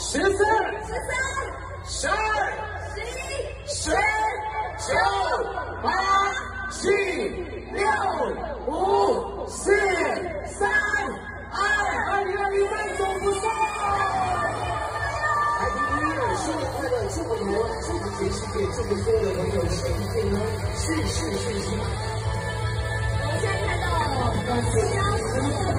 十四、十三、十二、十一、十、九、八、七、六、五、四、三、二，二零二零万总不送。Happy New Year，新年快乐，祝福你们，祝福全世界，祝福所有的朋友身体健康，事事顺心。我们现在看到呃，即将我们特别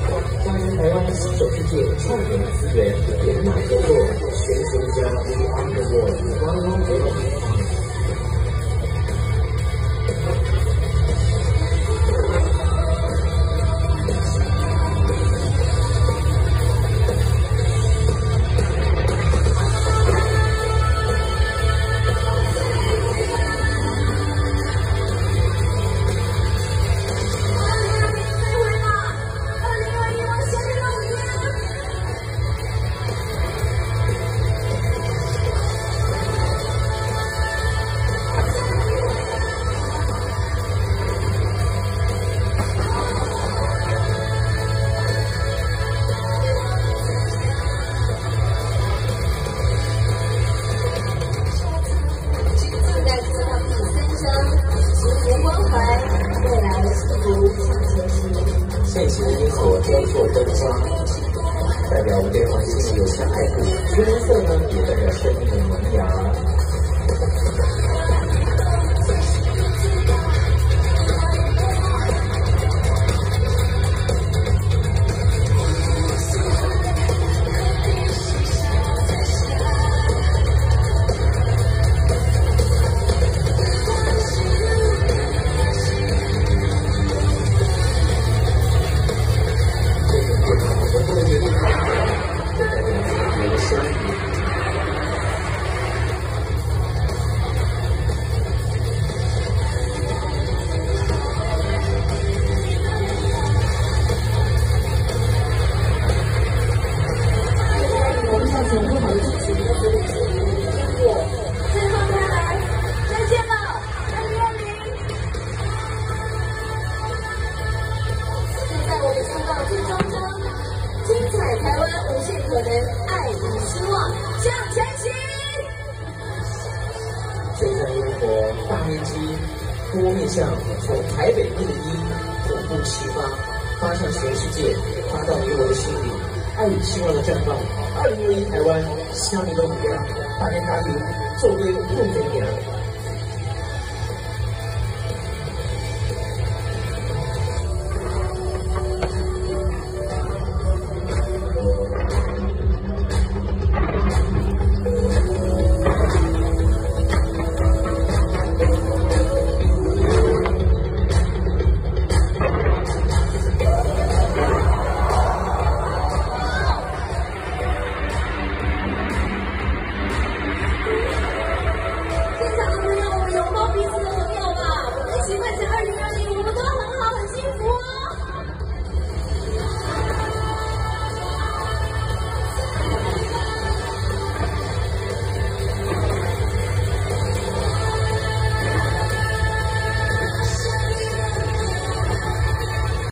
台湾。新手世界创联资源联马合作，全球加 We On The World 官方活动。塑灯箱，代表我们对环境友善爱护；橘色呢，也代表生命的萌芽。无限可能，爱与希望向前行。这场烟火大面积、多面向，从台北一零一总部齐发，发向全世界，发到你我的心里，爱与希望的绽放。二零二一台湾，希望你都一样，大年大吉，做对共同点。